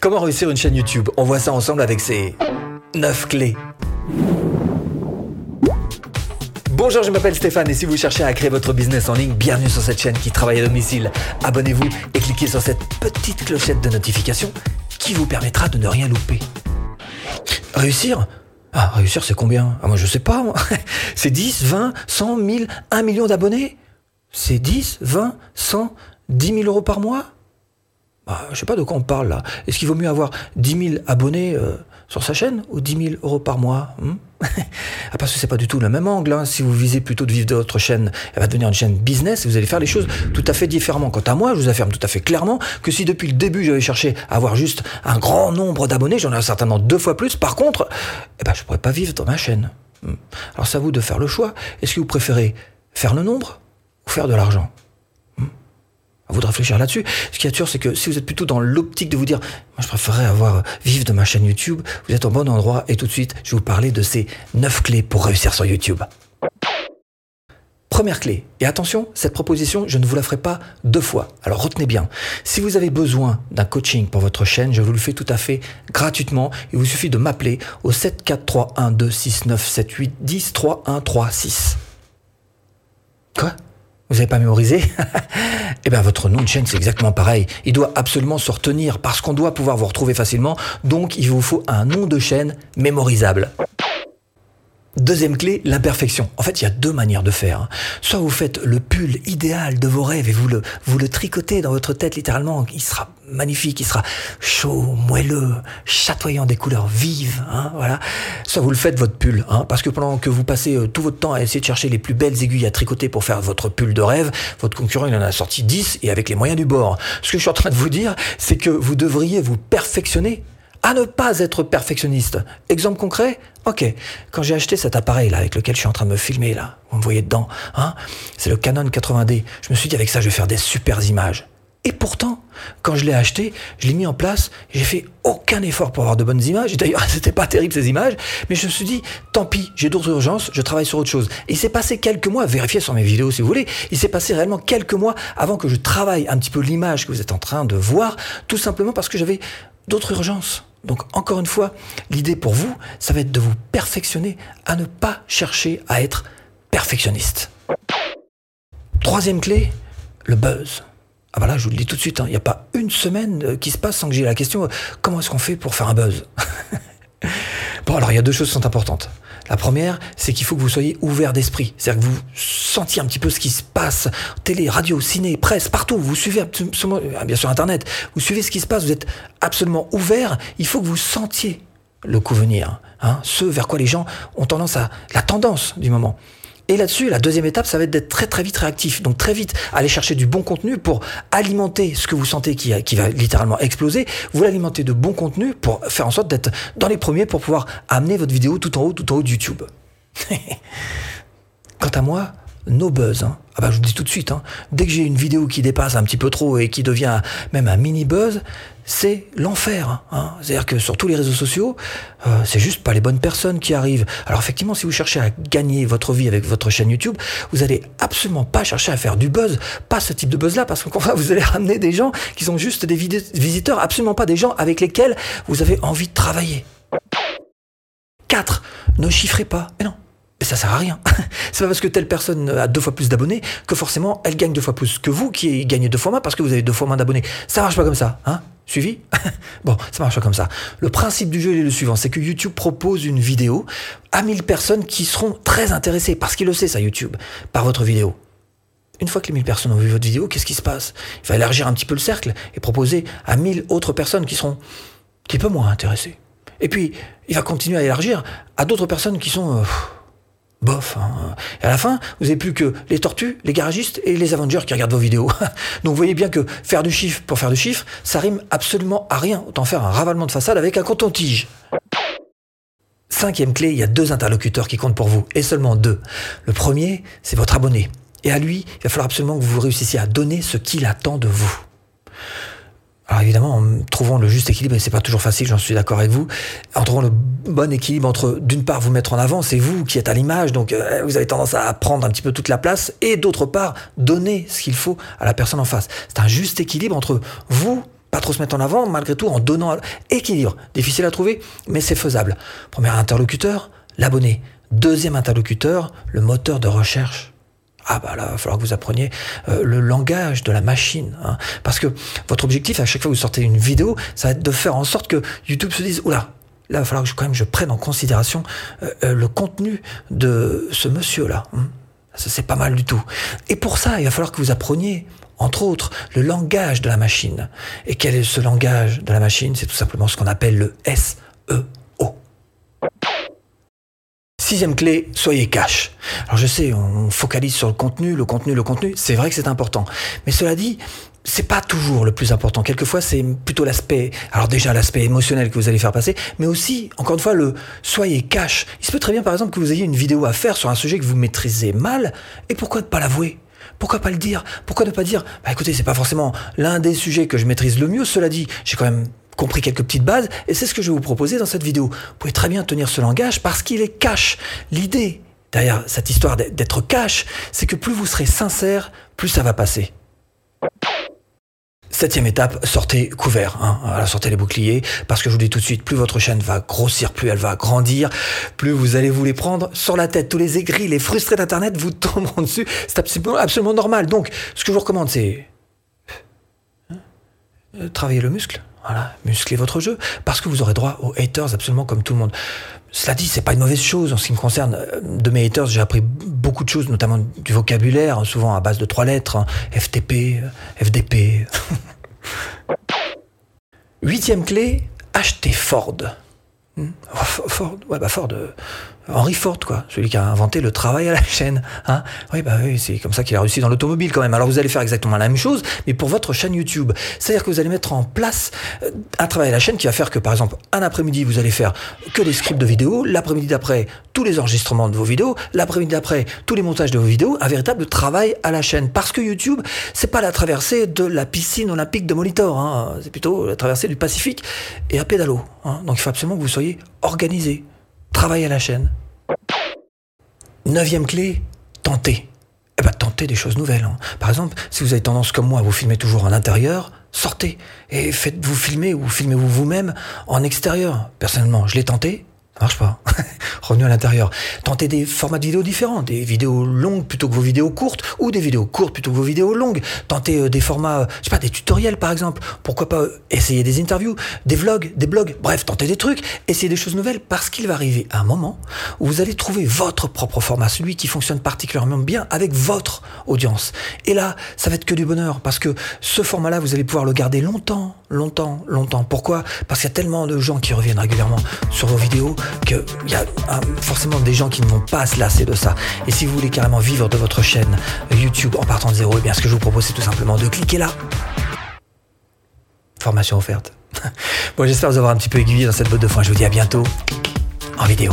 Comment réussir une chaîne YouTube? On voit ça ensemble avec ces 9 clés. Bonjour, je m'appelle Stéphane et si vous cherchez à créer votre business en ligne, bienvenue sur cette chaîne qui travaille à domicile. Abonnez-vous et cliquez sur cette petite clochette de notification qui vous permettra de ne rien louper. Réussir? Ah, réussir c'est combien? Ah moi je sais pas. C'est 10, 20, 100, 1000, 1 million d'abonnés? C'est 10, 20, 100, 10 000 euros par mois? Bah, je sais pas de quoi on parle là. Est-ce qu'il vaut mieux avoir 10 000 abonnés euh, sur sa chaîne ou 10 000 euros par mois hmm ah, Parce que c'est pas du tout le même angle. hein. Si vous visez plutôt de vivre de votre chaîne, elle va devenir une chaîne business et vous allez faire les choses tout à fait différemment. Quant à moi, je vous affirme tout à fait clairement que si depuis le début j'avais cherché à avoir juste un grand nombre d'abonnés, j'en ai certainement deux fois plus. Par contre, eh ben, je pourrais pas vivre dans ma chaîne. Hmm. Alors c'est à vous de faire le choix. Est-ce que vous préférez faire le nombre ou faire de l'argent? À vous de réfléchir là-dessus. Ce qui est sûr, c'est que si vous êtes plutôt dans l'optique de vous dire, moi je préférerais avoir vivre de ma chaîne YouTube, vous êtes au bon endroit et tout de suite, je vais vous parler de ces 9 clés pour réussir sur YouTube. Première clé, et attention, cette proposition, je ne vous la ferai pas deux fois. Alors retenez bien, si vous avez besoin d'un coaching pour votre chaîne, je vous le fais tout à fait gratuitement. Il vous suffit de m'appeler au 743126978103136. Quoi? Vous n'avez pas mémorisé Eh bien, votre nom de chaîne, c'est exactement pareil. Il doit absolument se retenir parce qu'on doit pouvoir vous retrouver facilement. Donc, il vous faut un nom de chaîne mémorisable. Deuxième clé, l'imperfection. En fait, il y a deux manières de faire. hein. Soit vous faites le pull idéal de vos rêves et vous le, vous le tricotez dans votre tête littéralement. Il sera magnifique, il sera chaud, moelleux, chatoyant des couleurs vives. hein, voilà. Soit vous le faites votre pull. hein, parce que pendant que vous passez euh, tout votre temps à essayer de chercher les plus belles aiguilles à tricoter pour faire votre pull de rêve, votre concurrent il en a sorti 10 et avec les moyens du bord. Ce que je suis en train de vous dire, c'est que vous devriez vous perfectionner à ne pas être perfectionniste. Exemple concret Ok, quand j'ai acheté cet appareil là avec lequel je suis en train de me filmer là, vous me voyez dedans, hein, c'est le Canon 80D. Je me suis dit avec ça je vais faire des super images. Et pourtant, quand je l'ai acheté, je l'ai mis en place, j'ai fait aucun effort pour avoir de bonnes images. D'ailleurs, c'était pas terrible ces images, mais je me suis dit, tant pis, j'ai d'autres urgences, je travaille sur autre chose. Il s'est passé quelques mois, vérifiez sur mes vidéos si vous voulez, il s'est passé réellement quelques mois avant que je travaille un petit peu l'image que vous êtes en train de voir, tout simplement parce que j'avais d'autres urgences. Donc encore une fois, l'idée pour vous, ça va être de vous perfectionner à ne pas chercher à être perfectionniste. Troisième clé, le buzz. Ah bah là, je vous le dis tout de suite, hein, il n'y a pas une semaine euh, qui se passe sans que j'ai la question euh, comment est-ce qu'on fait pour faire un buzz? Bon, alors il y a deux choses qui sont importantes. La première, c'est qu'il faut que vous soyez ouvert d'esprit. C'est-à-dire que vous sentiez un petit peu ce qui se passe, télé, radio, ciné, presse, partout. Vous suivez euh, bien sûr Internet, vous suivez ce qui se passe, vous êtes absolument ouvert. Il faut que vous sentiez le coup venir, hein, ce vers quoi les gens ont tendance à, la tendance du moment. Et là-dessus, la deuxième étape, ça va être d'être très très vite réactif. Donc très vite, aller chercher du bon contenu pour alimenter ce que vous sentez qui, qui va littéralement exploser. Vous l'alimentez de bon contenu pour faire en sorte d'être dans les premiers pour pouvoir amener votre vidéo tout en haut, tout en haut de YouTube. Quant à moi, no buzz. hein. Ah bah je vous dis tout de suite, hein. dès que j'ai une vidéo qui dépasse un petit peu trop et qui devient même un mini buzz, c'est l'enfer. hein. C'est-à-dire que sur tous les réseaux sociaux, euh, c'est juste pas les bonnes personnes qui arrivent. Alors effectivement, si vous cherchez à gagner votre vie avec votre chaîne YouTube, vous allez absolument pas chercher à faire du buzz, pas ce type de buzz-là, parce fois, vous allez ramener des gens qui sont juste des visiteurs, absolument pas des gens avec lesquels vous avez envie de travailler. 4. Ne chiffrez pas. Mais non. Mais ça sert à rien. C'est pas parce que telle personne a deux fois plus d'abonnés que forcément elle gagne deux fois plus que vous qui gagnez deux fois moins parce que vous avez deux fois moins d'abonnés. Ça marche pas comme ça, hein? Suivi? Bon, ça marche pas comme ça. Le principe du jeu est le suivant, c'est que YouTube propose une vidéo à 1000 personnes qui seront très intéressées, parce qu'il le sait ça YouTube, par votre vidéo. Une fois que les 1000 personnes ont vu votre vidéo, qu'est-ce qui se passe? Il va élargir un petit peu le cercle et proposer à 1000 autres personnes qui seront un petit peu moins intéressées. Et puis, il va continuer à élargir à d'autres personnes qui sont... euh, bof. hein. Et à la fin, vous n'avez plus que les tortues, les garagistes et les Avengers qui regardent vos vidéos. Donc vous voyez bien que faire du chiffre pour faire du chiffre, ça rime absolument à rien. Autant faire un ravalement de façade avec un coton-tige. Cinquième clé, il y a deux interlocuteurs qui comptent pour vous, et seulement deux. Le premier, c'est votre abonné. Et à lui, il va falloir absolument que vous réussissiez à donner ce qu'il attend de vous. Trouvant le juste équilibre, et c'est pas toujours facile, j'en suis d'accord avec vous, en trouvant le bon équilibre entre, d'une part, vous mettre en avant, c'est vous qui êtes à l'image, donc euh, vous avez tendance à prendre un petit peu toute la place, et d'autre part, donner ce qu'il faut à la personne en face. C'est un juste équilibre entre vous pas trop se mettre en avant, malgré tout, en donnant équilibre. Difficile à trouver, mais c'est faisable. Premier interlocuteur, l'abonné. Deuxième interlocuteur, le moteur de recherche. Ah bah là, il va falloir que vous appreniez euh, le langage de la machine. Hein. Parce que votre objectif, à chaque fois que vous sortez une vidéo, ça va être de faire en sorte que YouTube se dise, oula, là, il va falloir que je, quand même je prenne en considération euh, euh, le contenu de ce monsieur-là. Hein. C'est pas mal du tout. Et pour ça, il va falloir que vous appreniez, entre autres, le langage de la machine. Et quel est ce langage de la machine? C'est tout simplement ce qu'on appelle le SEO. Sixième clé, soyez cash. Alors je sais, on focalise sur le contenu, le contenu, le contenu. C'est vrai que c'est important. Mais cela dit, c'est pas toujours le plus important. Quelquefois, c'est plutôt l'aspect, alors déjà l'aspect émotionnel que vous allez faire passer, mais aussi, encore une fois, le soyez cash. Il se peut très bien, par exemple, que vous ayez une vidéo à faire sur un sujet que vous maîtrisez mal, et pourquoi ne pas l'avouer? Pourquoi pas le dire? Pourquoi ne pas dire Bah écoutez, c'est pas forcément l'un des sujets que je maîtrise le mieux. Cela dit, j'ai quand même compris quelques petites bases, et c'est ce que je vais vous proposer dans cette vidéo. Vous pouvez très bien tenir ce langage parce qu'il est cash. L'idée derrière cette histoire d'être cash, c'est que plus vous serez sincère, plus ça va passer. Septième étape, sortez couvert, hein. sortez les boucliers, parce que je vous dis tout de suite, plus votre chaîne va grossir, plus elle va grandir, plus vous allez vous les prendre sur la tête. Tous les aigris, les frustrés d'Internet vous tomberont dessus. C'est absolument, absolument normal. Donc, ce que je vous recommande, c'est hein, euh, travailler le muscle. Voilà, musclez votre jeu, parce que vous aurez droit aux haters absolument comme tout le monde. Cela dit, c'est pas une mauvaise chose en ce qui me concerne. De mes haters, j'ai appris beaucoup de choses, notamment du vocabulaire, souvent à base de trois lettres, hein. FTP, FDP. Huitième clé, achetez Ford. Hmm. Ford, ouais, bah Ford, euh, Henry Ford, quoi, celui qui a inventé le travail à la chaîne. Hein oui, bah oui, c'est comme ça qu'il a réussi dans l'automobile quand même. Alors vous allez faire exactement la même chose, mais pour votre chaîne YouTube. C'est-à-dire que vous allez mettre en place euh, un travail à la chaîne qui va faire que, par exemple, un après-midi, vous allez faire que des scripts de vidéos, l'après-midi d'après, tous les enregistrements de vos vidéos, l'après-midi d'après, tous les montages de vos vidéos, un véritable travail à la chaîne. Parce que YouTube, c'est pas la traversée de la piscine olympique de Molitor, hein. c'est plutôt la traversée du Pacifique et à pédalo. Hein. Donc il faut absolument que vous soyez organisé. Travail à la chaîne. Neuvième clé, tentez. Eh ben, tentez des choses nouvelles. Hein. Par exemple, si vous avez tendance comme moi à vous filmer toujours en intérieur, sortez et faites-vous filmer ou filmez-vous vous-même en extérieur. Personnellement, je l'ai tenté, marche pas. Revenu à l'intérieur. Tentez des formats de vidéos différents, des vidéos longues plutôt que vos vidéos courtes, ou des vidéos courtes plutôt que vos vidéos longues. Tentez euh, des formats, je sais pas, des tutoriels par exemple. Pourquoi pas euh, essayer des interviews, des vlogs, des blogs. Bref, tentez des trucs, essayez des choses nouvelles parce qu'il va arriver un moment où vous allez trouver votre propre format, celui qui fonctionne particulièrement bien avec votre audience. Et là, ça va être que du bonheur parce que ce format-là, vous allez pouvoir le garder longtemps, longtemps, longtemps. Pourquoi? Parce qu'il y a tellement de gens qui reviennent régulièrement sur vos vidéos qu'il y a forcément des gens qui ne vont pas se lasser de ça. Et si vous voulez carrément vivre de votre chaîne YouTube en partant de zéro, eh bien ce que je vous propose c'est tout simplement de cliquer là. Formation offerte. bon j'espère vous avoir un petit peu aiguillé dans cette botte de foin. Je vous dis à bientôt en vidéo.